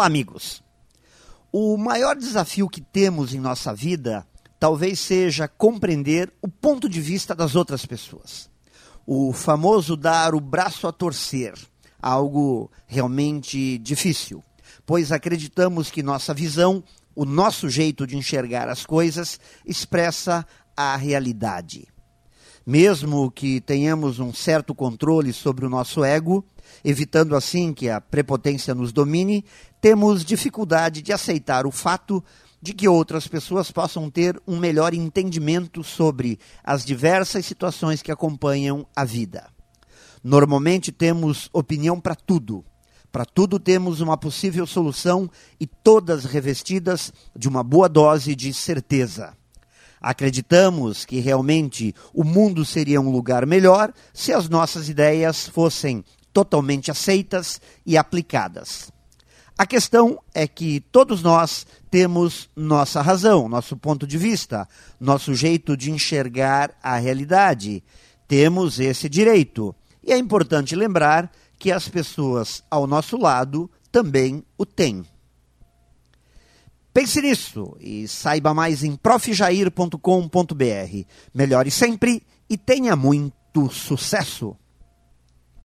Olá, amigos. O maior desafio que temos em nossa vida talvez seja compreender o ponto de vista das outras pessoas. O famoso dar o braço a torcer, algo realmente difícil, pois acreditamos que nossa visão, o nosso jeito de enxergar as coisas, expressa a realidade. Mesmo que tenhamos um certo controle sobre o nosso ego, evitando assim que a prepotência nos domine, temos dificuldade de aceitar o fato de que outras pessoas possam ter um melhor entendimento sobre as diversas situações que acompanham a vida. Normalmente temos opinião para tudo. Para tudo temos uma possível solução e todas revestidas de uma boa dose de certeza. Acreditamos que realmente o mundo seria um lugar melhor se as nossas ideias fossem totalmente aceitas e aplicadas. A questão é que todos nós temos nossa razão, nosso ponto de vista, nosso jeito de enxergar a realidade. Temos esse direito. E é importante lembrar que as pessoas ao nosso lado também o têm. Pense nisso e saiba mais em profjair.com.br. Melhore sempre e tenha muito sucesso!